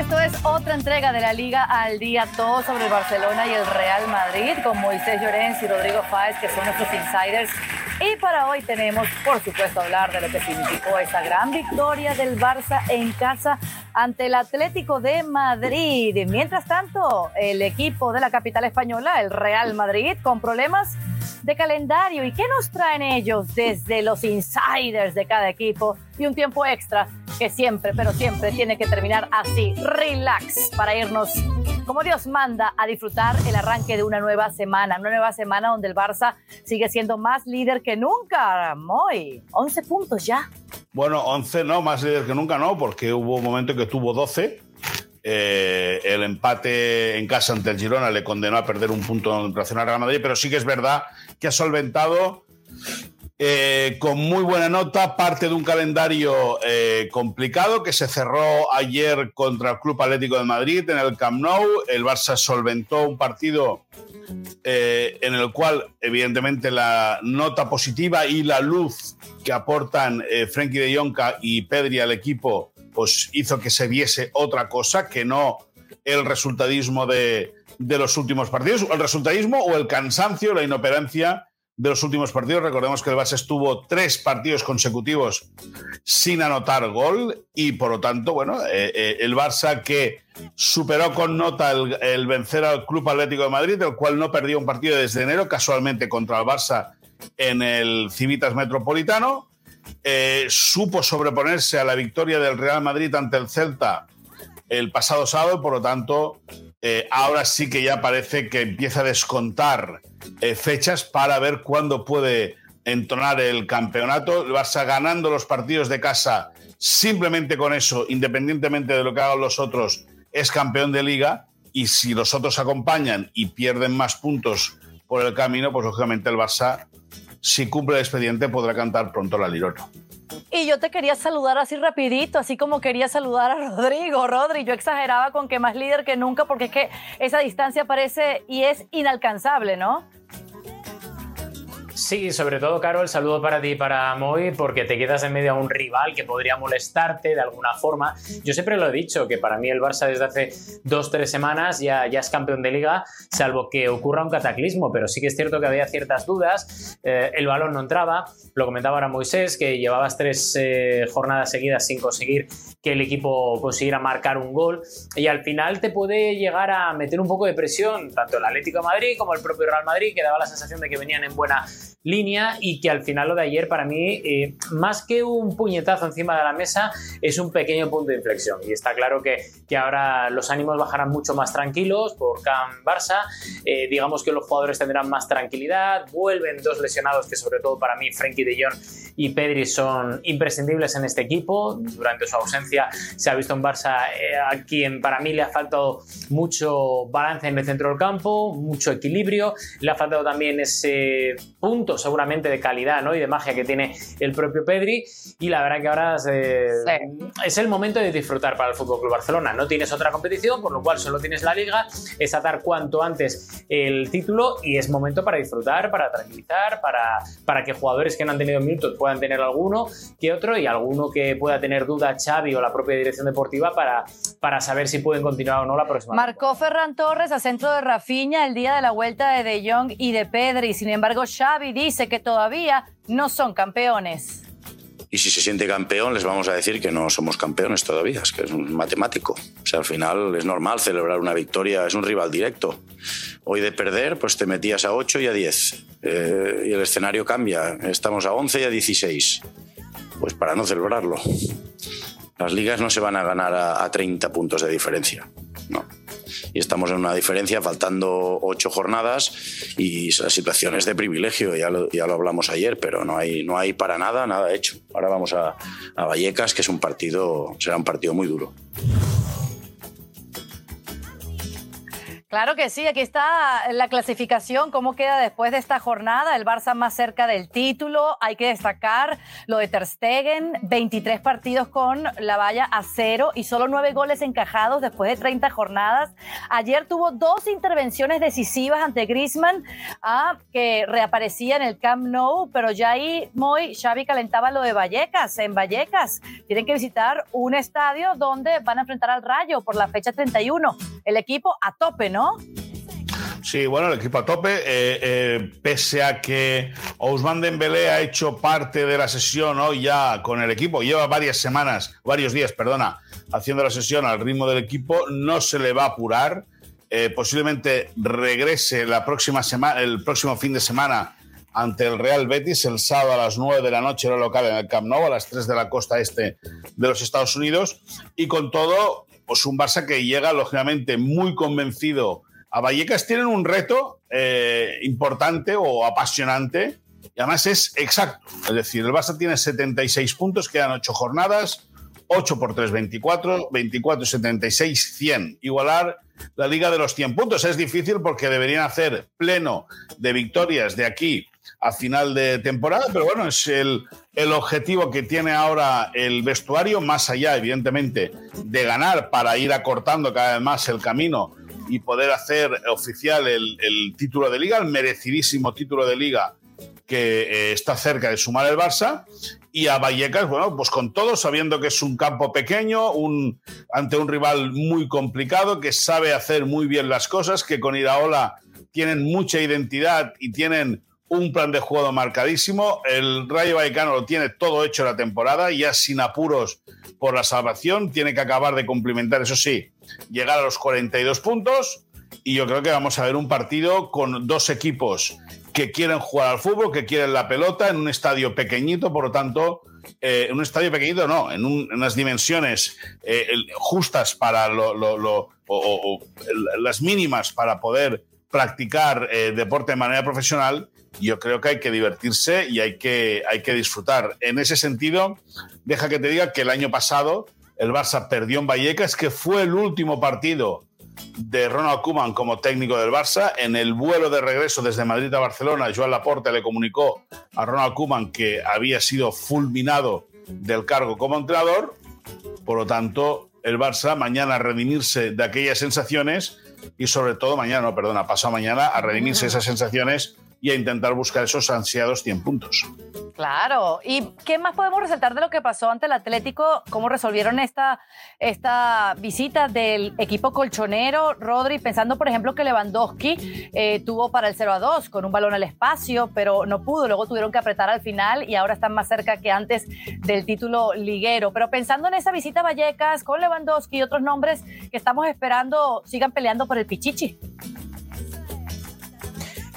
Esto es otra entrega de la Liga al Día, todo sobre el Barcelona y el Real Madrid, con Moisés Llorens y Rodrigo Fáez, que son nuestros insiders. Y para hoy tenemos, por supuesto, hablar de lo que significó esa gran victoria del Barça en casa ante el Atlético de Madrid. Mientras tanto, el equipo de la capital española, el Real Madrid, con problemas de calendario. ¿Y qué nos traen ellos desde los insiders de cada equipo? Y un tiempo extra que siempre, pero siempre tiene que terminar así, relax, para irnos como Dios manda a disfrutar el arranque de una nueva semana, una nueva semana donde el Barça sigue siendo más líder que nunca. Muy, 11 puntos ya. Bueno, 11 no, más líder que nunca no, porque hubo un momento que tuvo 12 eh, el empate en casa ante el Girona le condenó a perder un punto en relación al Real Madrid, pero sí que es verdad que ha solventado eh, con muy buena nota parte de un calendario eh, complicado que se cerró ayer contra el Club Atlético de Madrid en el Camp Nou. El Barça solventó un partido en el cual, evidentemente, la nota positiva y la luz que aportan Frenkie de Jonca y Pedri al equipo pues hizo que se viese otra cosa que no el resultadismo de, los últimos partidos, el resultadismo o el cansancio, la inoperancia de los últimos partidos. Recordemos que el Barça estuvo tres partidos consecutivos sin anotar gol y por lo tanto, bueno, eh, eh, el Barça que superó con nota el, vencer al Club Atlético de Madrid, el cual no perdió un partido desde enero, casualmente contra el Barça en el Civitas Metropolitano. Eh, supo sobreponerse a la victoria del Real Madrid ante el Celta el pasado sábado, por lo tanto, eh, ahora sí que ya parece que empieza a descontar eh, fechas para ver cuándo puede entonar el campeonato. El Barça ganando los partidos de casa, simplemente con eso, independientemente de lo que hagan los otros, es campeón de liga. Y si los otros acompañan y pierden más puntos por el camino, pues lógicamente el Barça si cumple el expediente, podrá cantar pronto la Lirona. Y yo te quería saludar así rapidito, así como quería saludar a Rodrigo. Rodri, yo exageraba con que más líder que nunca, porque es que esa distancia parece y es inalcanzable, ¿no? Sí, sobre todo, Carol, saludo para ti y para Moy, porque te quedas en medio a un rival que podría molestarte de alguna forma. Yo siempre lo he dicho, que para mí el Barça desde hace dos, tres semanas ya, ya es campeón de liga, salvo que ocurra un cataclismo, pero sí que es cierto que había ciertas dudas, eh, el balón no entraba, lo comentaba ahora Moisés, que llevabas tres eh, jornadas seguidas sin conseguir que el equipo consiguiera marcar un gol, y al final te puede llegar a meter un poco de presión, tanto el Atlético de Madrid como el propio Real Madrid, que daba la sensación de que venían en buena línea y que al final lo de ayer para mí, eh, más que un puñetazo encima de la mesa, es un pequeño punto de inflexión. Y está claro que, que ahora los ánimos bajarán mucho más tranquilos por Can Barça, eh, digamos que los jugadores tendrán más tranquilidad, vuelven dos lesionados que sobre todo para mí, Frenkie de Jong y Pedri son imprescindibles en este equipo. Durante su ausencia se ha visto un Barça eh, a quien para mí le ha faltado mucho balance en el centro del campo, mucho equilibrio, le ha faltado también ese punto seguramente de calidad ¿no? y de magia que tiene el propio Pedri. Y la verdad que ahora es el momento de disfrutar para el Fútbol Club Barcelona. No tienes otra competición, por lo cual solo tienes la liga, es atar cuanto antes el título y es momento para disfrutar, para tranquilizar, para, para que jugadores que no han tenido minutos puedan tener alguno que otro y alguno que pueda tener duda Xavi o la propia dirección deportiva para, para saber si pueden continuar o no la próxima. Marcó Ferran Torres a centro de Rafinha el día de la vuelta de De Jong y de Pedri. Sin embargo, Xavi dice que todavía no son campeones. Y si se siente campeón, les vamos a decir que no somos campeones todavía, es que es un matemático. O sea, al final es normal celebrar una victoria, es un rival directo. Hoy de perder, pues te metías a 8 y a 10. Eh, y el escenario cambia, estamos a 11 y a 16. Pues para no celebrarlo. Las ligas no se van a ganar a, a 30 puntos de diferencia. No y estamos en una diferencia faltando ocho jornadas y la situación es de privilegio, ya lo, ya lo hablamos ayer, pero no hay, no hay para nada, nada hecho. Ahora vamos a, a Vallecas, que es un partido, será un partido muy duro. Claro que sí, aquí está la clasificación, cómo queda después de esta jornada, el Barça más cerca del título, hay que destacar lo de Ter Stegen, 23 partidos con la valla a cero y solo nueve goles encajados después de 30 jornadas. Ayer tuvo dos intervenciones decisivas ante Griezmann, ah, que reaparecía en el Camp Nou, pero ya ahí muy Xavi calentaba lo de Vallecas, en Vallecas tienen que visitar un estadio donde van a enfrentar al Rayo por la fecha 31, el equipo a tope, ¿no? Sí, bueno, el equipo a tope, eh, eh, pese a que Ousmane Dembélé ha hecho parte de la sesión hoy ya con el equipo, lleva varias semanas, varios días, perdona, haciendo la sesión al ritmo del equipo, no se le va a apurar. Eh, posiblemente regrese la próxima semana, el próximo fin de semana ante el Real Betis el sábado a las 9 de la noche lo local en el Camp Nou, a las 3 de la costa este de los Estados Unidos. Y con todo, pues un Barça que llega lógicamente muy convencido a Vallecas tienen un reto eh, importante o apasionante y además es exacto. Es decir, el Barça tiene 76 puntos, quedan 8 jornadas, 8 por 3, 24, 24 76, 100. Igualar la liga de los 100 puntos es difícil porque deberían hacer pleno de victorias de aquí a final de temporada, pero bueno, es el, el objetivo que tiene ahora el vestuario, más allá, evidentemente, de ganar para ir acortando cada vez más el camino y poder hacer oficial el, título de liga, el merecidísimo título de liga que eh, está cerca de sumar el Barça. Y a Vallecas, bueno, pues con todo, sabiendo que es un campo pequeño, ante un rival muy complicado, que sabe hacer muy bien las cosas, que con Iraola tienen mucha identidad y tienen un plan de juego marcadísimo. El Rayo Vallecano lo tiene todo hecho la temporada, ya sin apuros por la salvación. Tiene que acabar de cumplimentar, eso sí, llegar a los 42 puntos. Y yo creo que vamos a ver un partido con dos equipos que quieren jugar al fútbol, que quieren la pelota en un estadio pequeñito, por lo tanto, eh, en un estadio pequeñito no, en, unas dimensiones eh, justas para lo, o, las mínimas para poder practicar eh, deporte de manera profesional, yo creo que hay que divertirse y hay que, hay que disfrutar. En ese sentido, deja que te diga que el año pasado el Barça perdió en Vallecas, que fue el último partido de Ronald Koeman como técnico del Barça. En el vuelo de regreso desde Madrid a Barcelona, Joan Laporte le comunicó a Ronald Koeman que había sido fulminado del cargo como entrenador. Por lo tanto, el Barça mañana a redimirse de aquellas sensaciones y sobre todo mañana, no, perdona, pasado mañana a redimirse esas sensaciones y a intentar buscar esos ansiados 100 puntos. Claro. ¿Y qué más podemos resaltar de lo que pasó ante el Atlético? ¿Cómo resolvieron esta, esta visita del equipo colchonero, Rodri? Pensando, por ejemplo, que Lewandowski eh, tuvo para el 0 a 2 con un balón al espacio, pero no pudo. Luego tuvieron que apretar al final y ahora están más cerca que antes del título liguero. Pero pensando en esa visita a Vallecas con Lewandowski y otros nombres que estamos esperando sigan peleando por el Pichichi.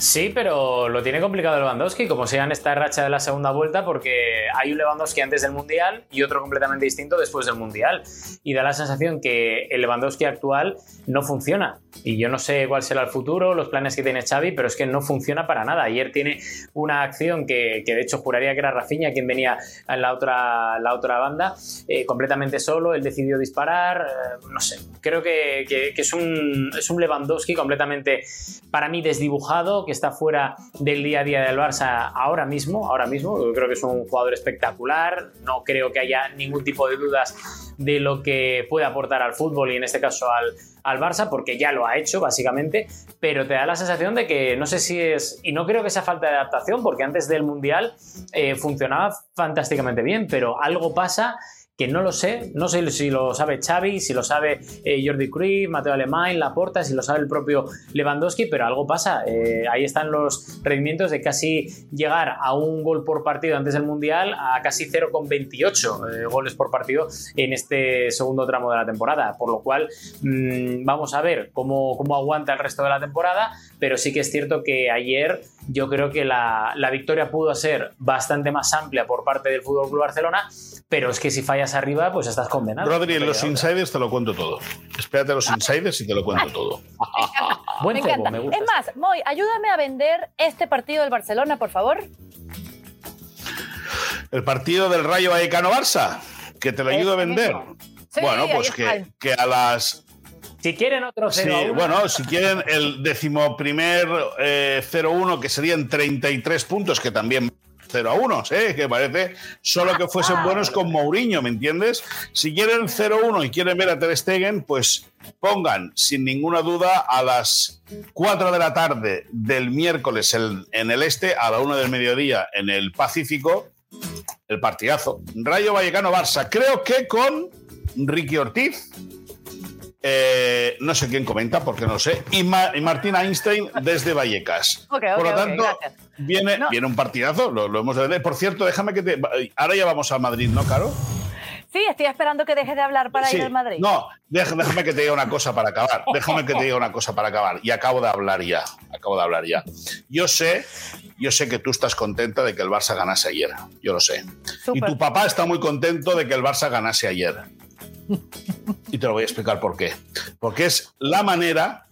Sí, pero lo tiene complicado Lewandowski, como sea en esta racha de la segunda vuelta, porque hay un Lewandowski antes del Mundial y otro completamente distinto después del Mundial. Y da la sensación que el Lewandowski actual no funciona. Y yo no sé cuál será el futuro, los planes que tiene Xavi, pero es que no funciona para nada. Ayer tiene una acción que, de hecho juraría que era Rafinha quien venía en la otra, la otra banda, eh, completamente solo, él decidió disparar, eh, no sé, creo que, es, un, es un Lewandowski completamente, para mí, desdibujado, que está fuera del día a día del Barça ahora mismo, ahora mismo, yo creo que es un jugador espectacular, no creo que haya ningún tipo de dudas de lo que puede aportar al fútbol y en este caso al, al Barça, porque ya lo ha hecho básicamente, pero te da la sensación de que no sé si es, y no creo que sea falta de adaptación, porque antes del Mundial eh, funcionaba fantásticamente bien, pero algo pasa que no lo sé, no sé si lo sabe Xavi, si lo sabe eh, Jordi Cruyff, Mateo Alemán, Laporta, si lo sabe el propio Lewandowski, pero algo pasa. Eh, ahí están los rendimientos de casi llegar a un gol por partido antes del Mundial a casi 0,28 eh, goles por partido en este segundo tramo de la temporada, por lo cual mm, vamos a ver cómo, cómo aguanta el resto de la temporada, pero sí que es cierto que ayer yo creo que la, la victoria pudo ser bastante más amplia por parte del Fútbol Club Barcelona, pero es que si fallas arriba, pues estás condenado. Rodri, en los insiders te lo cuento todo. Espérate a los insiders y te lo cuento todo. me encanta. Es más, Moy, ayúdame a vender este partido del Barcelona, por favor. El partido del Rayo Vallecano Barça, que te lo ayudo a vender. bueno, pues que, que, a las Si quieren otro 0 Sí, bueno, si quieren el decimoprimer eh, 0-1, que serían 33 puntos, que también 0 a 1, ¿eh? que parece solo que fuesen buenos con Mourinho, ¿me entiendes? Si quieren 0-1 y quieren ver a Ter Stegen, pues pongan sin ninguna duda a las 4 de la tarde del miércoles en el este, a la 1 del mediodía en el Pacífico, el partidazo. Rayo Vallecano-Barça, creo que con Ricky Ortiz. Eh, no sé quién comenta, porque no lo sé. Y, Ma- y Martín Einstein desde Vallecas. Por lo tanto, viene, No. viene un partidazo, lo, lo hemos de ver. Por cierto, déjame que te. Ahora ya vamos al Madrid, ¿no, Caro? Sí, estoy esperando que dejes de hablar para Sí. ir al Madrid. No, déjame, que te diga una cosa para acabar. Déjame que te diga una cosa para acabar. Y acabo de hablar ya. Acabo de hablar ya. Yo sé, yo sé que tú estás contenta de que el Barça ganase ayer. Yo lo sé. Y tu papá está muy contento de que el Barça ganase ayer. Y te lo voy a explicar por qué. Porque es la manera.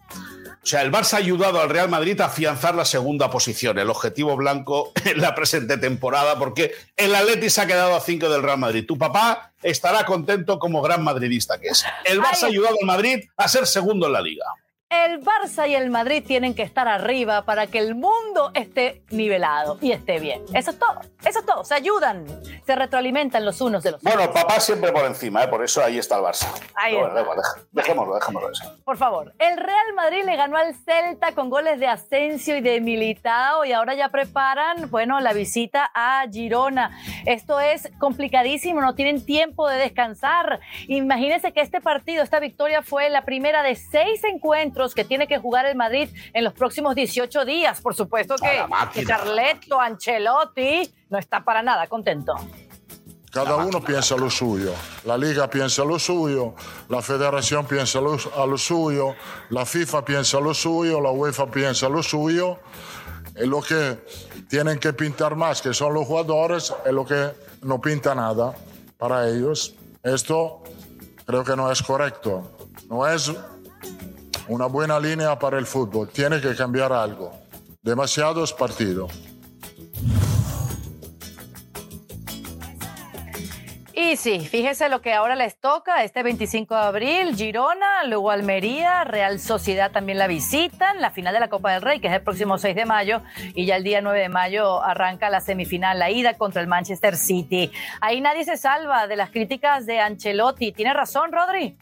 O sea, el Barça ha ayudado al Real Madrid a afianzar la segunda posición, el objetivo blanco en la presente temporada, porque el Atleti se ha quedado a 5 del Real Madrid. Tu papá estará contento como gran madridista que es. El Barça ha Ay. ayudado al Madrid a ser segundo en la liga. El Barça y el Madrid tienen que estar arriba para que el mundo esté nivelado y esté bien. Eso es todo. Eso es todo. Se ayudan, se retroalimentan los unos de los otros. Bueno, papá siempre por encima, ¿eh? por eso ahí está el Barça. Ahí está. bueno, deja- dejémoslo, dejémoslo eso. Por favor, el Real Madrid le ganó al Celta con goles de Asensio y de Militao y ahora ya preparan, bueno, la visita a Girona. Esto es complicadísimo, no tienen tiempo de descansar. Imagínense que este partido, esta victoria fue la primera de seis encuentros que tiene que jugar el Madrid en los próximos 18 días. Por supuesto que, que Carletto, Ancelotti no está para nada contento. Cada uno piensa lo suyo. La Liga piensa lo suyo, la Federación piensa lo- a lo suyo, la FIFA piensa lo suyo, la UEFA piensa lo suyo. Y lo que tienen que pintar más, que son los jugadores, es lo que no pinta nada para ellos. Esto creo que no es correcto. No es una buena línea para el fútbol. Tiene que cambiar algo. Demasiados partidos. Y sí, fíjese lo que ahora les toca, este 25 de abril, Girona, luego Almería, Real Sociedad también la visitan, la final de la Copa del Rey, que es el próximo 6 de mayo, y ya el día 9 de mayo arranca la semifinal, la ida contra el Manchester City. Ahí nadie se salva de las críticas de Ancelotti. ¿Tiene razón, Rodri?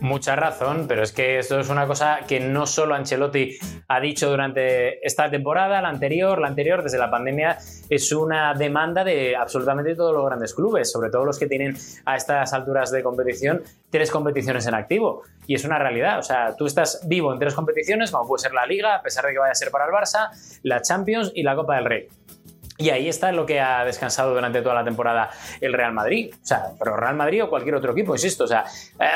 Mucha razón, pero es que esto es una cosa que no solo Ancelotti ha dicho durante esta temporada, la anterior, la anterior, desde la pandemia, es una demanda de absolutamente todos los grandes clubes, sobre todo los que tienen a estas alturas de competición tres competiciones en activo. Y es una realidad, o sea, tú estás vivo en tres competiciones, como puede ser la Liga, a pesar de que vaya a ser para el Barça, la Champions y la Copa del Rey. Y ahí está lo que ha descansado durante toda la temporada el Real Madrid. O sea, pero Real Madrid o cualquier otro equipo, insisto. O sea, eh,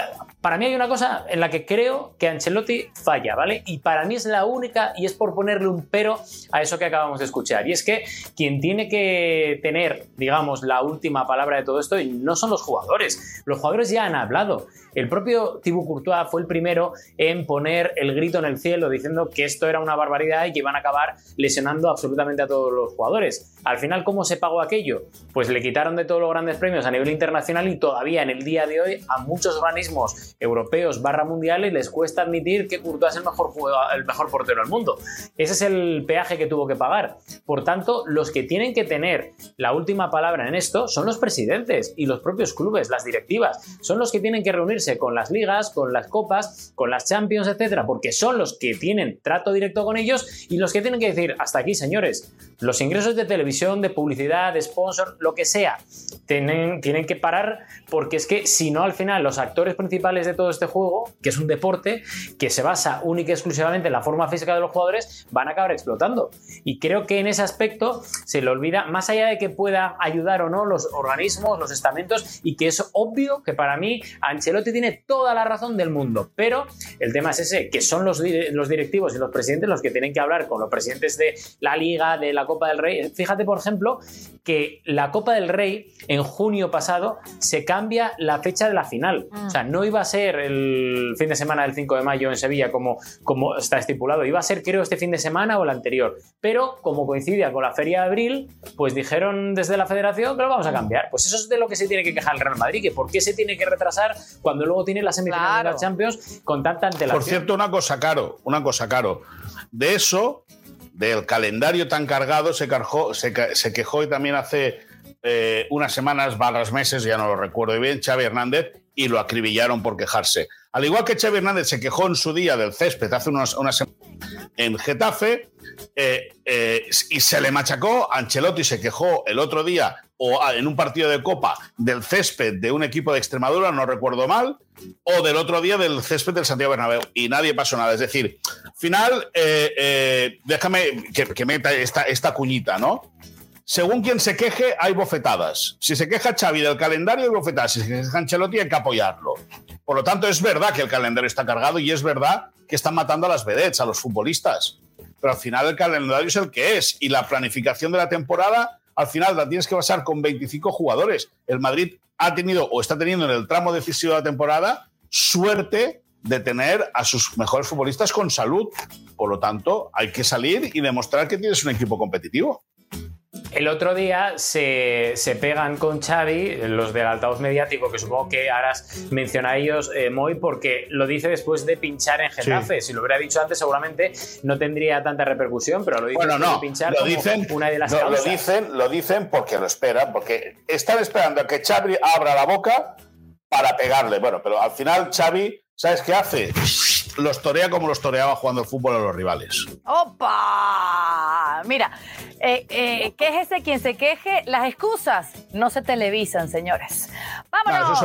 para mí hay una cosa en la que creo que Ancelotti falla, ¿vale? Y para mí es la única, y es por ponerle un pero a eso que acabamos de escuchar. Y es que quien tiene que tener, digamos, la última palabra de todo esto no son los jugadores. Los jugadores ya han hablado. El propio Thibaut Courtois fue el primero en poner el grito en el cielo diciendo que esto era una barbaridad y que iban a acabar lesionando absolutamente a todos los jugadores. Al final, ¿cómo se pagó aquello? Pues le quitaron de todos los grandes premios a nivel internacional y todavía en el día de hoy a muchos organismos europeos barra mundiales les cuesta admitir que Courtois es el mejor, el mejor portero del mundo. Ese es el peaje que tuvo que pagar. Por tanto, los que tienen que tener la última palabra en esto son los presidentes y los propios clubes, las directivas. Son los que tienen que reunirse con las ligas, con las copas, con las Champions, etcétera, porque son los que tienen trato directo con ellos y los que tienen que decir, hasta aquí, señores, los ingresos de televisión, de publicidad, de sponsor, lo que sea, tienen, tienen que parar porque es que si no, al final, los actores principales de todo este juego, que es un deporte que se basa única y exclusivamente en la forma física de los jugadores, van a acabar explotando. Y creo que en ese aspecto se le olvida, más allá de que pueda ayudar o no los organismos, los estamentos, y que es obvio que para mí Ancelotti tiene toda la razón del mundo. Pero el tema es ese, que son los, los directivos y los presidentes los que tienen que hablar con los presidentes de la Liga, de la Copa del Rey. Fíjate fíjate, por ejemplo, que la Copa del Rey en junio pasado se cambia la fecha de la final. O sea, no iba a ser el fin de semana del 5 de mayo en Sevilla como, como está estipulado, iba a ser creo este fin de semana o el anterior. Pero como coincidía con la feria de abril, pues dijeron desde la federación que lo vamos a cambiar. Pues eso es de lo que se tiene que quejar el Real Madrid, que por qué se tiene que retrasar cuando luego tiene la semifinal de la Champions con tanta antelación. Por cierto, una cosa caro, una cosa caro. De eso, del calendario tan cargado, se, se, quejó y también hace eh, unas semanas, varios meses, ya no lo recuerdo bien, Xavi Hernández, y lo acribillaron por quejarse. Al igual que Xavi Hernández se quejó en su día del césped hace unas, unas semanas en Getafe eh, eh, y se le machacó, Ancelotti se quejó el otro día o en un partido de Copa del césped de un equipo de Extremadura, no recuerdo mal, o del otro día del césped del Santiago Bernabéu y nadie pasó nada. Es decir, final, déjame que, meta esta, esta cuñita, ¿no? según quien se queje, hay bofetadas. Si se queja Xavi del calendario, hay bofetadas. Si se queja Ancelotti, hay que apoyarlo. Por lo tanto, es verdad que el calendario está cargado y es verdad que están matando a las vedettes, a los futbolistas. Pero al final el calendario es el que es y la planificación de la temporada, al final la tienes que basar con 25 jugadores. El Madrid ha tenido o está teniendo en el tramo decisivo de la temporada suerte de tener a sus mejores futbolistas con salud. Por lo tanto, hay que salir y demostrar que tienes un equipo competitivo. El otro día se, pegan con Xavi, los del altavoz mediático, que supongo que harás menciona a ellos, eh, Moy, porque lo dice después de pinchar en Getafe. Si lo hubiera dicho antes, seguramente no tendría tanta repercusión, pero lo dice bueno, no, de pinchar lo dicen, una de las Lo dicen, lo dicen porque lo esperan, porque están esperando a que Xavi abra la boca para pegarle. Bueno, pero al final Xavi, ¿sabes qué hace? Los torea como los toreaba jugando el fútbol a los rivales. ¡Opa! Mira, eh, eh, quéjese quien se queje, las excusas no se televisan, señores. Vámonos.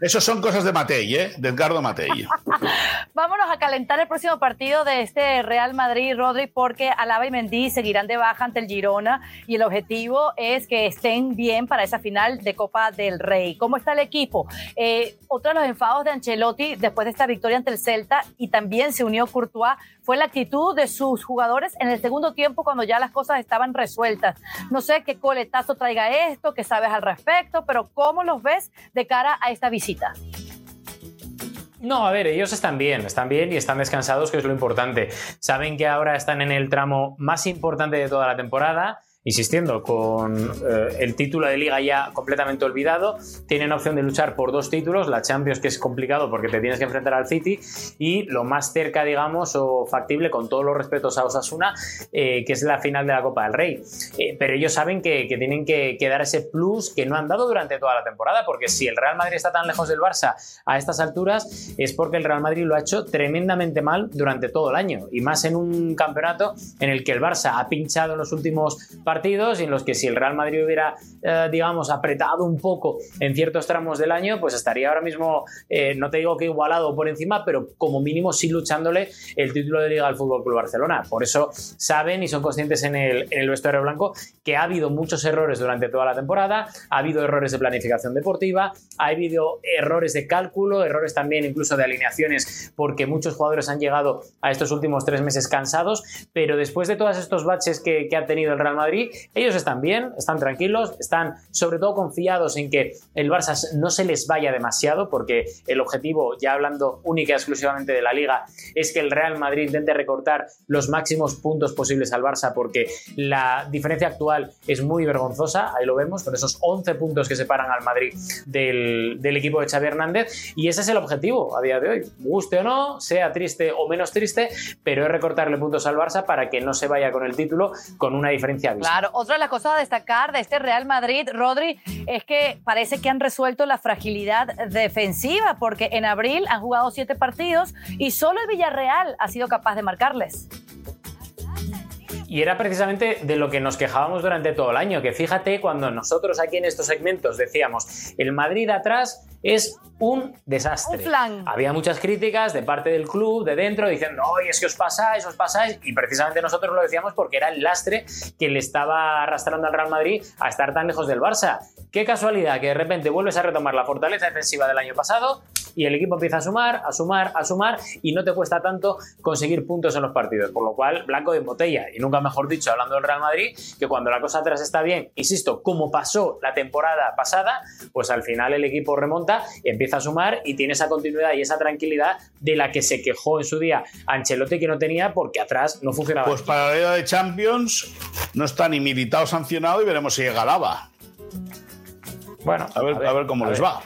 esos, son, cosas de Matei, ¿eh? De Edgardo Matei. Vámonos a calentar el próximo partido de este Real Madrid-Rodri porque Alaba y Mendy seguirán de baja ante el Girona y el objetivo es que estén bien para esa final de Copa del Rey. ¿Cómo está el equipo? Eh, otro de los enfados de Ancelotti después de esta victoria ante el Celta y también se unió Courtois fue la actitud de sus jugadores en el segundo tiempo cuando ya las cosas estaban resueltas. No sé qué coletazo traiga esto, qué sabes al respecto, pero ¿cómo los ves de cara a esta visita? No, a ver, ellos están bien, están bien y están descansados, que es lo importante. Saben que ahora están en el tramo más importante de toda la temporada insistiendo, con eh, el título de liga ya completamente olvidado, tienen opción de luchar por dos títulos, la Champions que es complicado porque te tienes que enfrentar al City y lo más cerca, digamos, o factible, con todos los respetos a Osasuna, eh, que es la final de la Copa del Rey. Eh, pero ellos saben que, tienen que, que, dar ese plus que no han dado durante toda la temporada, porque si el Real Madrid está tan lejos del Barça a estas alturas, es porque el Real Madrid lo ha hecho tremendamente mal durante todo el año, y más en un campeonato en el que el Barça ha pinchado en los últimos partidos partidos en los que si el Real Madrid hubiera, eh, digamos, apretado un poco en ciertos tramos del año, pues estaría ahora mismo, eh, no te digo que igualado por encima, pero como mínimo sí luchándole el título de Liga al Fútbol Club Barcelona. Por eso saben y son conscientes en el, en el vestuario blanco que ha habido muchos errores durante toda la temporada, ha habido errores de planificación deportiva, ha habido errores de cálculo, errores también incluso de alineaciones, porque muchos jugadores han llegado a estos últimos tres meses cansados, pero después de todos estos baches que, que ha tenido el Real Madrid, ellos están bien, están tranquilos, están sobre todo confiados en que el Barça no se les vaya demasiado, porque el objetivo, ya hablando única y exclusivamente de la liga, es que el Real Madrid intente recortar los máximos puntos posibles al Barça, porque la diferencia actual es muy vergonzosa, ahí lo vemos, con esos 11 puntos que separan al Madrid del, equipo de Xavi Hernández, y ese es el objetivo a día de hoy, guste o no, sea triste o menos triste, pero es recortarle puntos al Barça para que no se vaya con el título con una diferencia visible. Claro, otra de las cosas a destacar de este Real Madrid, Rodri, es que parece que han resuelto la fragilidad defensiva, porque en abril han jugado siete partidos y solo el Villarreal ha sido capaz de marcarles. Y era precisamente de lo que nos quejábamos durante todo el año, que fíjate cuando nosotros aquí en estos segmentos decíamos, el Madrid atrás es un desastre. Había muchas críticas de parte del club, de dentro, diciendo, oye, es que os pasáis, os pasáis, y precisamente nosotros lo decíamos porque era el lastre que le estaba arrastrando al Real Madrid a estar tan lejos del Barça. Qué casualidad que de repente vuelves a retomar la fortaleza defensiva del año pasado y el equipo empieza a sumar, a sumar, a sumar y no te cuesta tanto conseguir puntos en los partidos. Por lo cual, blanco de botella. Y nunca mejor dicho, hablando del Real Madrid, que cuando la cosa atrás está bien, insisto, como pasó la temporada pasada, pues al final el equipo remonta, empieza a sumar y tiene esa continuidad y esa tranquilidad de la que se quejó en su día Ancelotti que no tenía porque atrás no funcionaba. Pues para la Liga de Champions no está ni militado sancionado y veremos si llega Lava. Bueno, a ver, a ver, cómo les va.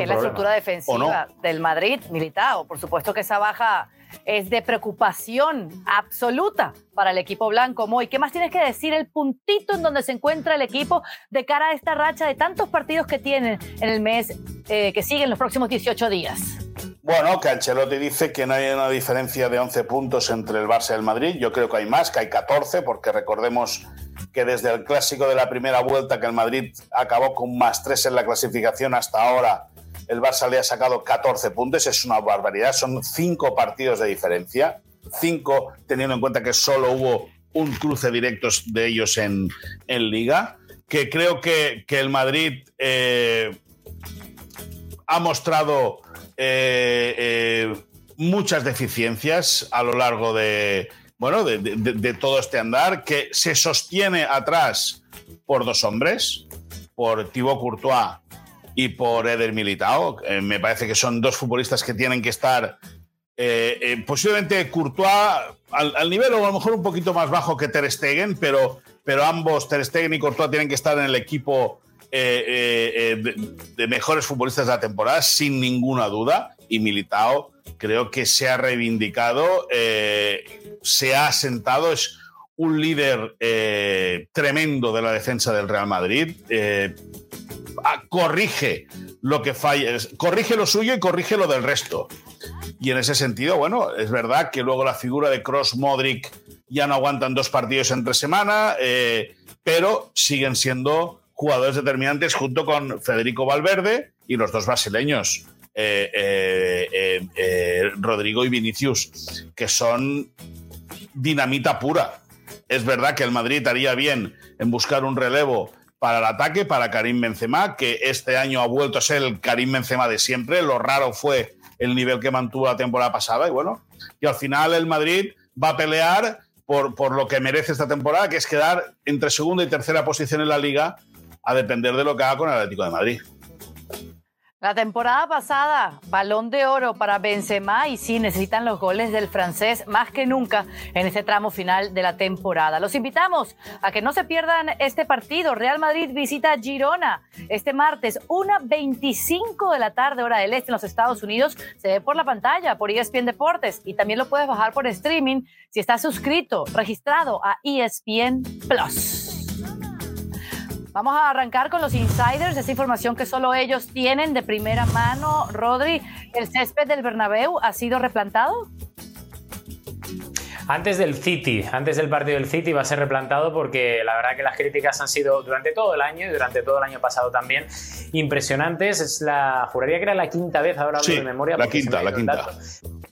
Es, la estructura defensiva del Madrid, militado. Por supuesto que esa baja es de preocupación absoluta para el equipo blanco. Moy, ¿qué más tienes que decir? El puntito en donde se encuentra el equipo de cara a esta racha de tantos partidos que tienen en el mes eh, que siguen los próximos 18 días. Bueno, que Ancelotti dice que no hay una diferencia de 11 puntos entre el Barça y el Madrid. Yo creo que hay más, que hay 14, porque recordemos que desde el clásico de la primera vuelta, que el Madrid acabó con más 3 en la clasificación hasta ahora, el Barça le ha sacado 14 puntos, es una barbaridad, son 5 partidos de diferencia, 5 teniendo en cuenta que solo hubo un cruce directo de ellos en, en Liga, que creo que, que el Madrid eh, ha mostrado eh, eh, muchas deficiencias a lo largo de, bueno, de, de, todo este andar, que se sostiene atrás por dos hombres, por Thibaut Courtois y por Eder Militao. Eh, me parece que son dos futbolistas que tienen que estar eh, eh, posiblemente Courtois al, nivel o a lo mejor un poquito más bajo que Ter Stegen, pero, pero ambos, Ter Stegen y Courtois, tienen que estar en el equipo de, mejores futbolistas de la temporada, sin ninguna duda. Y Militao creo que se ha reivindicado, se ha asentado, es un líder tremendo de la defensa del Real Madrid corrige lo que falla, corrige lo suyo y corrige lo del resto. Y en ese sentido, bueno, es verdad que luego la figura de Cross Modric ya no aguantan dos partidos entre semana, eh, pero siguen siendo jugadores determinantes junto con Federico Valverde y los dos brasileños, eh, eh, Rodrigo y Vinicius, que son dinamita pura. Es verdad que el Madrid haría bien en buscar un relevo para el ataque, para Karim Benzema, que este año ha vuelto a ser el Karim Benzema de siempre. Lo raro fue el nivel que mantuvo la temporada pasada. Y bueno, y al final el Madrid va a pelear por, por lo que merece esta temporada, que es quedar entre segunda y tercera posición en la liga, a depender de lo que haga con el Atlético de Madrid. La temporada pasada, balón de oro para Benzema y sí, necesitan los goles del francés más que nunca en este tramo final de la temporada. Los invitamos a que no se pierdan este partido. Real Madrid visita Girona este martes, 1.25 de la tarde, hora del este en los Estados Unidos. Se ve por la pantalla, por ESPN Deportes y también lo puedes bajar por streaming si estás suscrito, registrado a ESPN Plus. Vamos a arrancar con los insiders, esa información que solo ellos tienen de primera mano. Rodri, ¿el césped del Bernabéu ha sido replantado? Antes del City, antes del partido del City va a ser replantado porque la verdad que las críticas han sido durante todo el año y durante todo el año pasado también impresionantes. Es la, juraría que era la quinta vez, ahora hablo de memoria. La quinta, la quinta.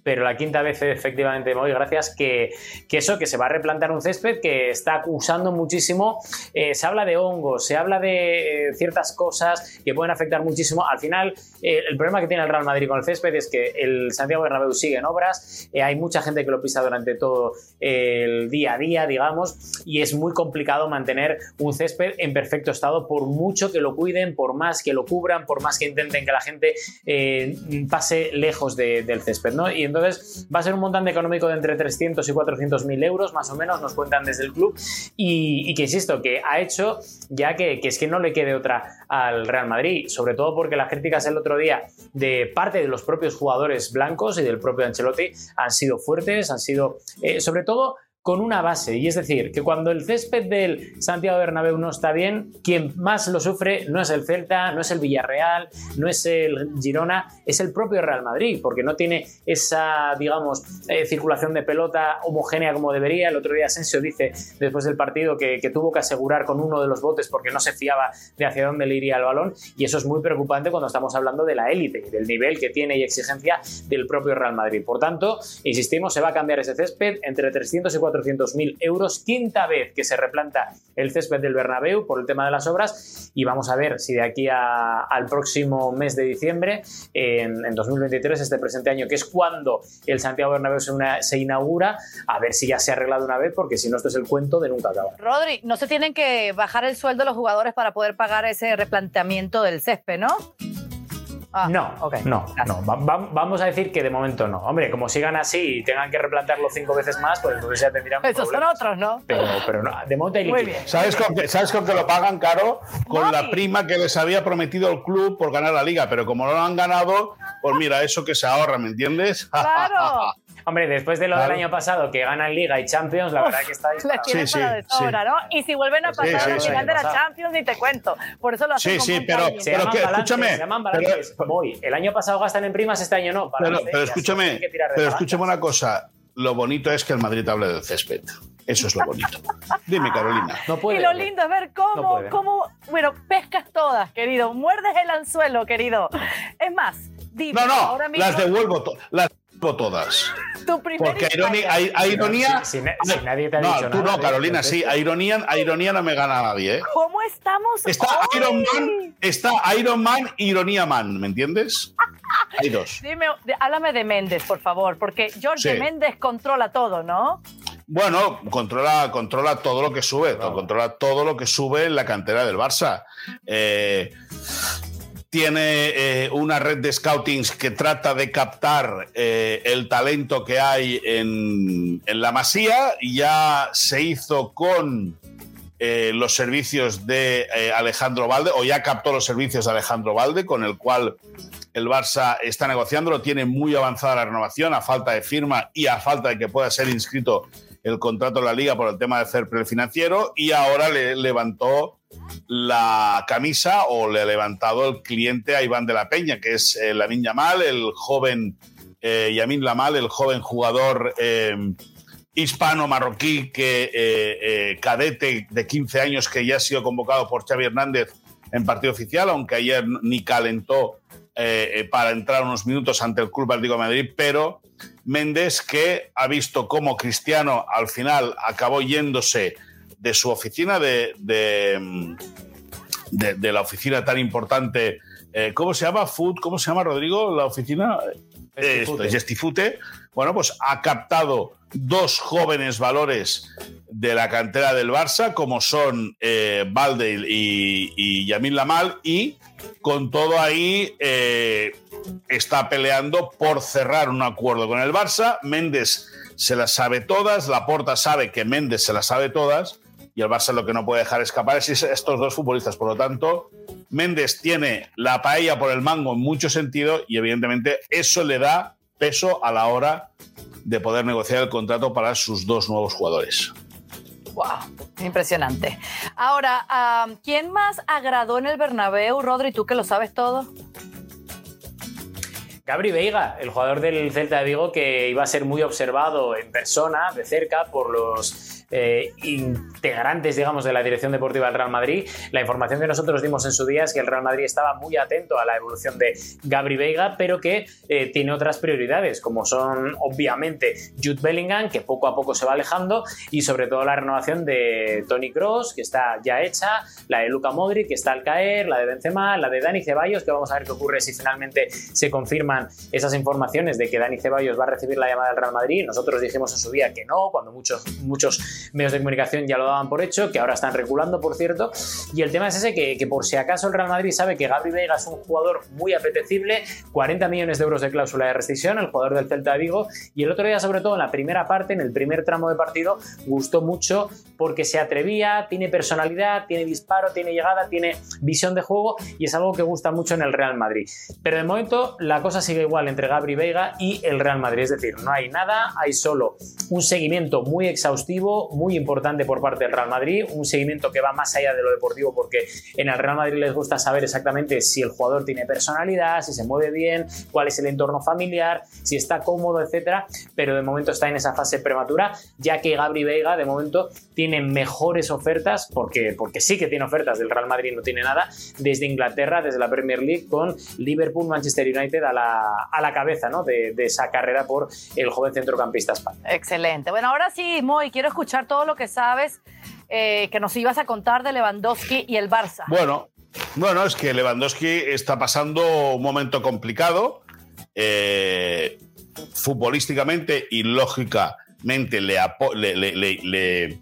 pero la quinta vez efectivamente, muy gracias, que, que, eso, que se va a replantar un césped que está usando muchísimo. Eh, se habla de hongos, se habla de eh, ciertas cosas que pueden afectar muchísimo. Al final, eh, el problema que tiene el Real Madrid con el césped es que el Santiago Bernabéu sigue en obras, hay mucha gente que lo pisa durante todo el día a día, digamos, y es muy complicado mantener un césped en perfecto estado por mucho que lo cuiden, por más que lo cubran, por más que intenten que la gente eh, pase lejos del césped, ¿no? Y entonces va a ser un montante económico de entre 300 y 400 mil euros, más o menos, nos cuentan desde el club, y, que insisto, que ha hecho ya que es que no le quede otra al Real Madrid, sobre todo porque las críticas el otro día de parte de los propios jugadores blancos y del propio Ancelotti han sido fuertes, han sido eh, sobre todo con una base, y es decir, que cuando el césped del Santiago Bernabéu no está bien, quien más lo sufre no es el Celta, no es el Villarreal, no es el Girona, es el propio Real Madrid, porque no tiene esa, digamos, eh, circulación de pelota homogénea como debería. El otro día Asensio dice, después del partido, que, tuvo que asegurar con uno de los botes porque no se fiaba de hacia dónde le iría el balón, y eso es muy preocupante cuando estamos hablando de la élite, del nivel que tiene y exigencia del propio Real Madrid. Por tanto, insistimos, se va a cambiar ese césped entre 300 y 1.400.000 euros. Quinta vez que se replanta el césped del Bernabéu por el tema de las obras y vamos a ver si de aquí al próximo mes de diciembre, en, 2023, este presente año, que es cuando el Santiago Bernabéu se, se inaugura, a ver si ya se ha arreglado una vez, porque si no, esto es el cuento de nunca acabar. Rodri, no se tienen que bajar el sueldo los jugadores para poder pagar ese replanteamiento del césped, ¿no? Ah, no, no, no. vamos a decir que de momento no. Hombre, como sigan así y tengan que replantearlo cinco veces más, pues entonces ya tendrían Esos son otros, ¿no? Pero, pero no, de momento hay liquidez. ¿Sabes con, qué, ¿Sabes con que lo pagan caro? Con la prima que les había prometido el club por ganar la liga. Pero como no lo han ganado, pues mira, eso que se ahorra, ¿me entiendes? Claro. Hombre, después de lo del año pasado, que ganan Liga y Champions, la verdad que está ahí. Tienen sí, para de sobra, ¿no? Y si vuelven a pasar a la final de la Champions, ni te cuento. Por eso lo hacen Sí, sí, pero, pero que, escúchame. Se llaman Voy. El año pasado gastan en primas, este año no. pero, pero escúchame, pero escúchame una cosa. Lo bonito es que el Madrid hable del césped. Eso es lo bonito. Dime, Carolina. No puede, y lo lindo es ver cómo, cómo, bueno, pescas todas, querido. Muerdes el anzuelo, querido. Es más, dime. No, no, las devuelvo todas todas. Porque a ironía. Si, nadie te ha no, tú no, Carolina, sí. A ironía, a ironía no me gana nadie. ¿eh? ¿Cómo estamos? Está Iron Man, está Iron Man, Ironía Man, ¿me entiendes? Hay dos. Dime, háblame de Méndez, por favor, porque George Méndez controla todo, ¿no? Bueno, controla, controla todo lo que sube, controla todo lo que sube en la cantera del Barça. Eh, tiene eh, una red de scoutings que trata de captar eh, el talento que hay en, la Masía. Ya se hizo con eh, los servicios de Alejandro Valde, o ya captó los servicios de Alejandro Valde, con el cual el Barça está negociando. Lo tiene muy avanzada la renovación, a falta de firma y a falta de que pueda ser inscrito el contrato de la liga por el tema de fair play financiero. Y ahora le levantó la camisa o le ha levantado el cliente a Iván de la Peña, que es eh, la niña mal el joven eh, Yamin Lamal, el joven jugador eh, hispano-marroquí, que eh, cadete de 15 años que ya ha sido convocado por Xavi Hernández en partido oficial, aunque ayer ni calentó para entrar unos minutos ante el Club Atlético de Madrid, pero Méndez que ha visto cómo Cristiano al final acabó yéndose de su oficina, de, de, de, la oficina tan importante. Eh, ¿Cómo se llama? Food, ¿Cómo se llama, Rodrigo? La oficina. Gestifute. Bueno, pues ha captado dos jóvenes valores de la cantera del Barça, como son eh, Valde y, y Yamil Lamal, y con todo ahí eh, está peleando por cerrar un acuerdo con el Barça. Méndez se las sabe todas, Laporta sabe que Méndez se las sabe todas, y el Barça lo que no puede dejar escapar es estos dos futbolistas. Por lo tanto, Méndez tiene la paella por el mango en mucho sentido y evidentemente eso le da peso a la hora de poder negociar el contrato para sus dos nuevos jugadores. ¡Wow! Impresionante. Ahora, ¿quién más agradó en el Bernabéu, Rodri? ¿Tú que lo sabes todo? Gabri Veiga, el jugador del Celta de Vigo que iba a ser muy observado en persona, de cerca, por los eh, integrantes, digamos, de la dirección deportiva del Real Madrid. La información que nosotros dimos en su día es que el Real Madrid estaba muy atento a la evolución de Gabri Veiga, pero que eh, tiene otras prioridades, como son obviamente Jude Bellingham, que poco a poco se va alejando, y sobre todo la renovación de Tony Cross, que está ya hecha, la de Luca Modric, que está al caer, la de Benzema, la de Dani Ceballos, que vamos a ver qué ocurre si finalmente se confirman esas informaciones de que Dani Ceballos va a recibir la llamada del Real Madrid. Nosotros dijimos en su día que no, cuando muchos, muchos medios de comunicación ya lo daban por hecho, que ahora están reculando, por cierto. Y el tema es ese, que, por si acaso el Real Madrid sabe que Gabri Vega es un jugador muy apetecible, 40 millones de euros de cláusula de rescisión, el jugador del Celta de Vigo, y el otro día, sobre todo en la primera parte, en el primer tramo de partido, gustó mucho porque se atrevía, tiene personalidad, tiene disparo, tiene llegada, tiene visión de juego y es algo que gusta mucho en el Real Madrid. Pero de momento la cosa sigue igual entre Gabri Vega y el Real Madrid, es decir, no hay nada, hay solo un seguimiento muy exhaustivo, muy importante por parte del Real Madrid, un seguimiento que va más allá de lo deportivo porque en el Real Madrid les gusta saber exactamente si el jugador tiene personalidad, si se mueve bien, cuál es el entorno familiar, si está cómodo, etcétera, pero de momento está en esa fase prematura, ya que Gabri Veiga de momento tiene mejores ofertas porque porque sí que tiene ofertas del Real Madrid, no tiene nada desde Inglaterra, desde la Premier League con Liverpool, Manchester United a la, a la cabeza, ¿no? De, de esa carrera por el joven centrocampista español. Excelente. Bueno, ahora sí, Moy, quiero escuchar todo lo que sabes eh, que nos ibas a contar de Lewandowski y el Barça. Bueno, bueno, es que Lewandowski está pasando un momento complicado. eh, futbolísticamente y lógicamente le, le, le-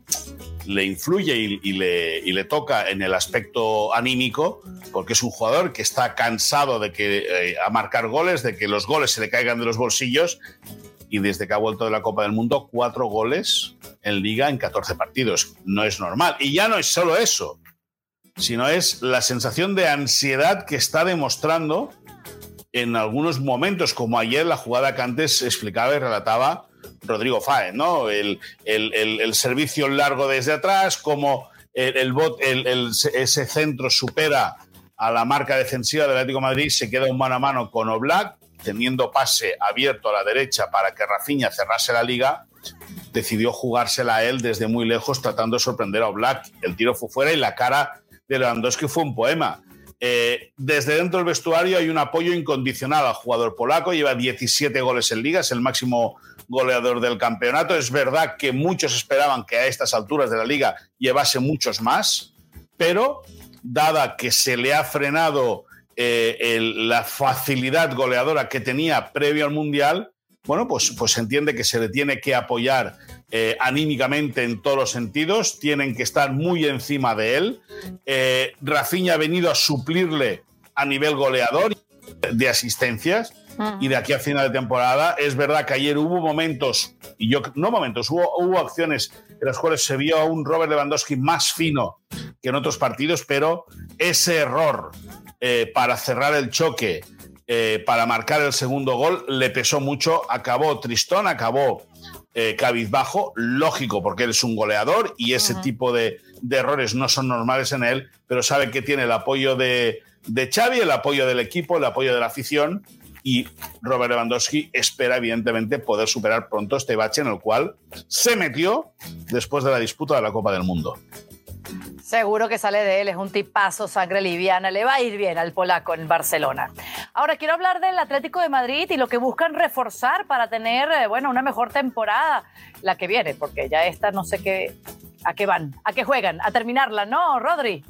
le- influye y, y le, y le toca en el aspecto anímico, porque es un jugador que está cansado de que eh, a marcar goles, de que los goles se le caigan de los bolsillos y desde que ha vuelto de la Copa del Mundo, cuatro goles en liga en 14 partidos. No es normal. Y ya no es solo eso, sino es la sensación de ansiedad que está demostrando en algunos momentos, como ayer la jugada que antes explicaba y relataba Rodrigo Fáez, ¿no? El, el- el- servicio largo desde atrás, como el, bot- ese centro supera a la marca defensiva del Atlético Madrid, se queda un mano a mano con Oblak, teniendo pase abierto a la derecha para que Rafinha cerrase la liga, decidió jugársela a él desde muy lejos, tratando de sorprender a Oblak. El tiro fue fuera y la cara de Lewandowski fue un poema. Eh, desde dentro del vestuario hay un apoyo incondicional al jugador polaco, lleva 17 goles en liga, es el máximo goleador del campeonato. Es verdad que muchos esperaban que a estas alturas de la liga llevase muchos más, pero dada que se le ha frenado eh, el- la facilidad goleadora que tenía previo al Mundial, bueno, pues, pues se entiende que se le tiene que apoyar eh, anímicamente en todos los sentidos, tienen que estar muy encima de él. Eh, Rafinha ha venido a suplirle a nivel goleador de asistencias y de aquí a final de temporada. Es verdad que ayer hubo momentos, y yo no momentos, hubo, hubo acciones en las cuales se vio a un Robert Lewandowski más fino que en otros partidos, pero ese error eh, para cerrar el choque, eh, para marcar el segundo gol, le pesó mucho. Acabó tristón, acabó eh, cabizbajo, lógico, porque él es un goleador y ese tipo de, de errores no son normales en él, pero sabe que tiene el apoyo de, de Xavi, el apoyo del equipo, el apoyo de la afición y Robert Lewandowski espera evidentemente poder superar pronto este bache en el cual se metió después de la disputa de la Copa del Mundo. Seguro que sale de él, es un tipazo, sangre liviana, le va a ir bien al polaco en Barcelona. Ahora quiero hablar del Atlético de Madrid y lo que buscan reforzar para tener, eh, bueno, una mejor temporada, la que viene, porque ya esta no sé qué, a qué van, a qué juegan, a terminarla, ¿no, Rodri?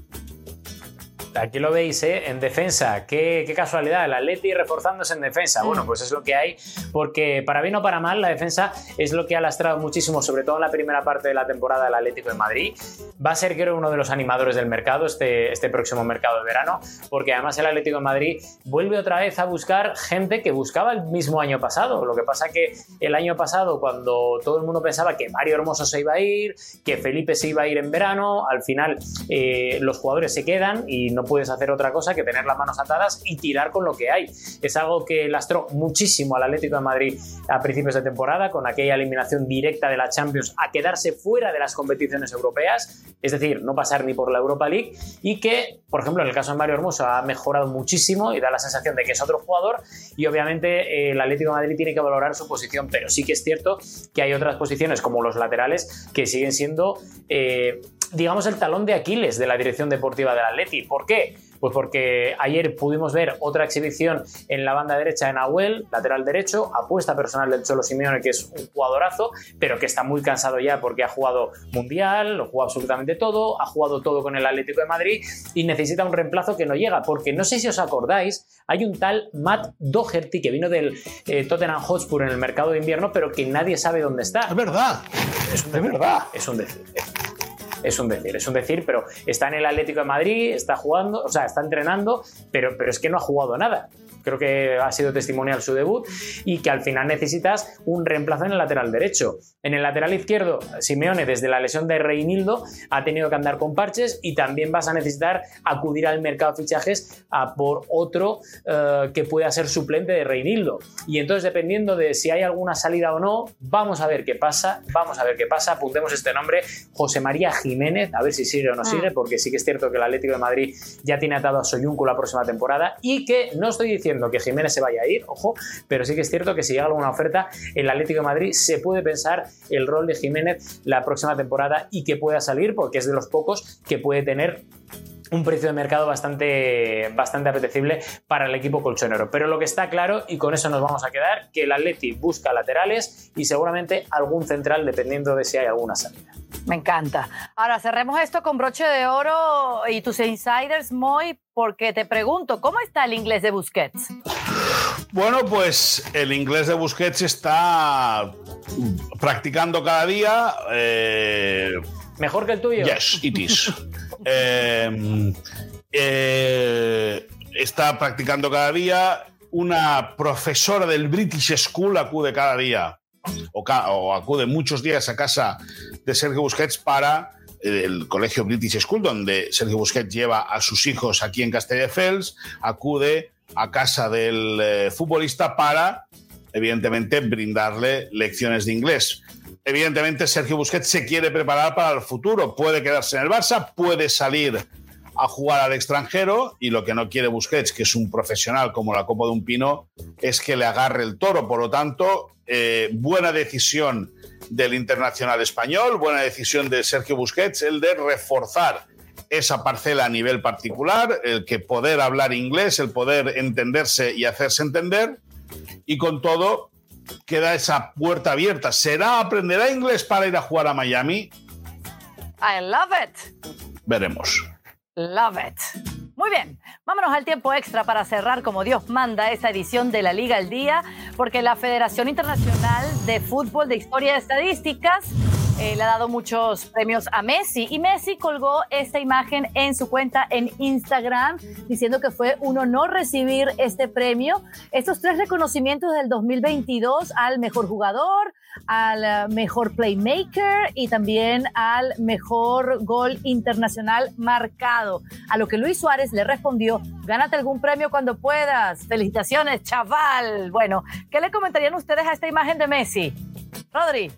Aquí lo veis, ¿eh? En defensa. Qué, casualidad, el Atleti reforzándose en defensa. Bueno, pues es lo que hay, porque para bien o para mal, la defensa es lo que ha lastrado muchísimo, sobre todo en la primera parte de la temporada del Atlético de Madrid. Va a ser, creo, uno de los animadores del mercado este, este próximo mercado de verano, porque además el Atlético de Madrid vuelve otra vez a buscar gente que buscaba el mismo año pasado. Lo que pasa que el año pasado, cuando todo el mundo pensaba que Mario Hermoso se iba a ir, que Felipe se iba a ir en verano, al final eh, los jugadores se quedan y no puedes hacer otra cosa que tener las manos atadas y tirar con lo que hay. Es algo que lastró muchísimo al Atlético de Madrid a principios de temporada, con aquella eliminación directa de la Champions a quedarse fuera de las competiciones europeas, es decir, no pasar ni por la Europa League, y que, por ejemplo, en el caso de Mario Hermoso ha mejorado muchísimo y da la sensación de que es otro jugador, y obviamente eh, el Atlético de Madrid tiene que valorar su posición, pero sí que es cierto que hay otras posiciones como los laterales que siguen siendo... eh, digamos, el talón de Aquiles de la dirección deportiva del Atleti. ¿Por qué? Pues porque ayer pudimos ver otra exhibición en la banda derecha de Nahuel, lateral derecho, apuesta personal del Cholo Simeone, que es un jugadorazo, pero que está muy cansado ya porque ha jugado Mundial, lo jugado absolutamente todo, ha jugado todo con el Atlético de Madrid y necesita un reemplazo que no llega, porque no sé si os acordáis, hay un tal Matt Doherty que vino del eh, Tottenham Hotspur en el mercado de invierno, pero que nadie sabe dónde está. Es verdad, Es un es verdad. es un decir. Es un decir, es un decir, pero está en el Atlético de Madrid, está jugando, o sea, está entrenando, pero, pero es que no ha jugado nada. Creo que ha sido testimonial su debut, y que al final necesitas un reemplazo en el lateral derecho. En el lateral izquierdo, Simeone, desde la lesión de Reinildo, ha tenido que andar con parches y también vas a necesitar acudir al mercado de fichajes a por otro eh, que pueda ser suplente de Reinildo. Y entonces, dependiendo de si hay alguna salida o no, vamos a ver qué pasa, vamos a ver qué pasa, apuntemos este nombre, José María Jiménez, a ver si sigue o no sigue, porque sí que es cierto que el Atlético de Madrid ya tiene atado a Soyuncu la próxima temporada y que no estoy diciendo que Jiménez se vaya a ir, ojo, pero sí que es cierto que si llega alguna oferta, el Atlético de Madrid se puede pensar el rol de Jiménez la próxima temporada y que pueda salir, porque es de los pocos que puede tener un precio de mercado bastante, bastante apetecible para el equipo colchonero. Pero lo que está claro, y con eso nos vamos a quedar, que el Atleti busca laterales y seguramente algún central, dependiendo de si hay alguna salida. Me encanta. Ahora cerremos esto con broche de oro y tus insiders, Moy, porque te pregunto, ¿cómo está el inglés de Busquets? Bueno, pues el inglés de Busquets está practicando cada día. Eh, ¿Mejor que el tuyo? Yes, it is. Eh, eh, está practicando cada día. Una profesora del British School acude cada día o, o acude muchos días a casa de Sergio Busquets para eh, el colegio British School, donde Sergio Busquets lleva a sus hijos aquí en Castelldefels, acude a casa del eh, futbolista para, evidentemente, brindarle lecciones de inglés. Evidentemente, Sergio Busquets se quiere preparar para el futuro. Puede quedarse en el Barça, puede salir a jugar al extranjero y lo que no quiere Busquets, que es un profesional como la copa de un pino, es que le agarre el toro. Por lo tanto, eh, buena decisión del internacional español, buena decisión de Sergio Busquets, el de reforzar esa parcela a nivel particular, el que poder hablar inglés, el poder entenderse y hacerse entender, y con todo queda esa puerta abierta. ¿Será aprenderá inglés para ir a jugar a Miami? I love it. Veremos. Love it. Muy bien, vámonos al tiempo extra para cerrar como Dios manda esa edición de la Liga al Día, porque la Federación Internacional de Fútbol de Historia y Estadísticas eh, le ha dado muchos premios a Messi y Messi colgó esta imagen en su cuenta en Instagram diciendo que fue un honor recibir este premio. Estos tres reconocimientos del 2022 al mejor jugador, al eh, mejor playmaker y también al mejor gol internacional marcado. A lo que Luis Suárez le respondió, gánate algún premio cuando puedas. Felicitaciones, chaval. Bueno, ¿qué le comentarían ustedes a esta imagen de Messi? Rodri.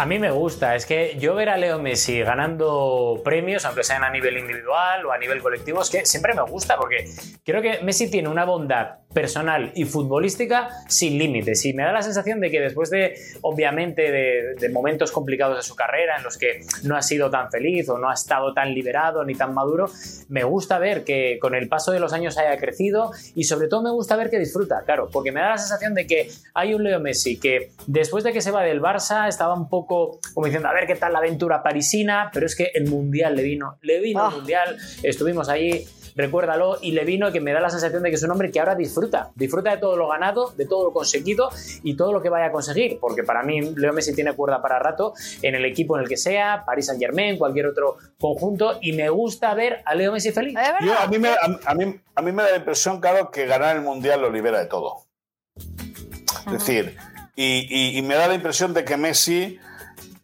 A mí me gusta, es que yo ver a Leo Messi ganando premios, aunque sean a nivel individual o a nivel colectivo, es que siempre me gusta porque creo que Messi tiene una bondad personal y futbolística sin límites. Y me da la sensación de que después de, obviamente, de, momentos complicados de su carrera en los que no ha sido tan feliz o no ha estado tan liberado ni tan maduro, me gusta ver que con el paso de los años haya crecido y sobre todo me gusta ver que disfruta, claro, porque me da la sensación de que hay un Leo Messi que después de que se va del Barça estaba un poco como diciendo, a ver qué tal la aventura parisina, pero es que el Mundial le vino, le vino el Ah. Mundial, estuvimos allí, recuérdalo, y le vino que me da la sensación de que es un hombre que ahora disfruta, disfruta de todo lo ganado, de todo lo conseguido y todo lo que vaya a conseguir, porque para mí Leo Messi tiene cuerda para rato en el equipo en el que sea, Paris Saint Germain, cualquier otro conjunto, y me gusta ver a Leo Messi feliz. A, mí me, a, a mí, a mí me da la impresión, claro, que ganar el Mundial lo libera de todo. Es decir, y, y- y me da la impresión de que Messi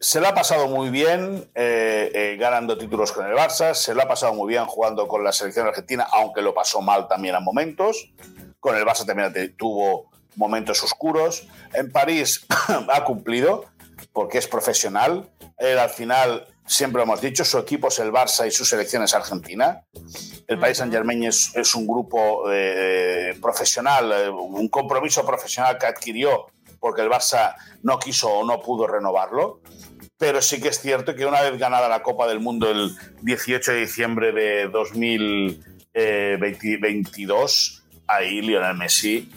se lo ha pasado muy bien eh, eh, ganando títulos con el Barça, se lo ha pasado muy bien jugando con la selección argentina, aunque lo pasó mal también a momentos. Con el Barça también tuvo momentos oscuros. En París ha cumplido porque es profesional. Él al final, siempre lo hemos dicho, su equipo es el Barça y su selección es Argentina. El Paris Saint Germain es, es un grupo eh, profesional, un compromiso profesional que adquirió porque el Barça no quiso o no pudo renovarlo. Pero sí que es cierto que una vez ganada la Copa del Mundo el 18 de diciembre de 2022, ahí Lionel Messi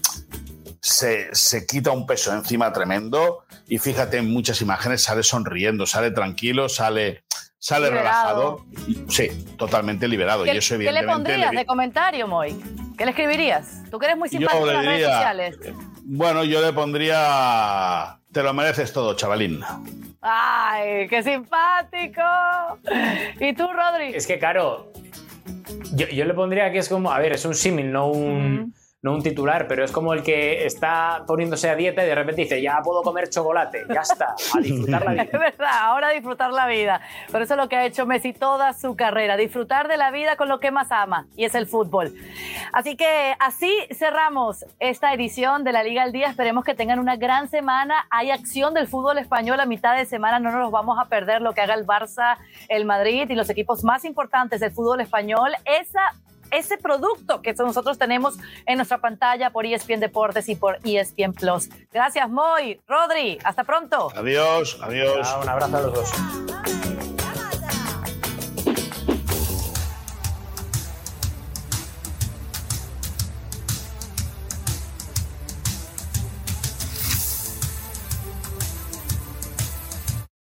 se, se quita un peso encima tremendo y fíjate en muchas imágenes sale sonriendo, sale tranquilo, sale, sale Liberado. relajado. Sí, totalmente liberado. ¿Qué, y eso qué le evidentemente pondrías vi- de comentario, Moy? ¿Qué le escribirías? Tú que eres muy simpático en le las redes sociales. Bueno, yo le pondría. Te lo mereces todo, chavalín. ¡Ay, qué simpático! ¿Y tú, Rodri? Es que, claro, Yo, yo, le pondría que es como, a ver, es un símil, no un no un titular, pero es como el que está poniéndose a dieta y de repente dice, ya puedo comer chocolate, ya está, a disfrutar la vida. Es verdad, ahora a disfrutar la vida. Pero eso es lo que ha hecho Messi toda su carrera, disfrutar de la vida con lo que más ama, y es el fútbol. Así que así cerramos esta edición de la Liga al Día. Esperemos que tengan una gran semana. Hay acción del fútbol español a mitad de semana, no nos vamos a perder lo que haga el Barça, el Madrid y los equipos más importantes del fútbol español. Esa ese producto que nosotros tenemos en nuestra pantalla por ESPN Deportes y por ESPN Plus. Gracias, Moy, Rodri, hasta pronto. Adiós, adiós. un abrazo a los dos.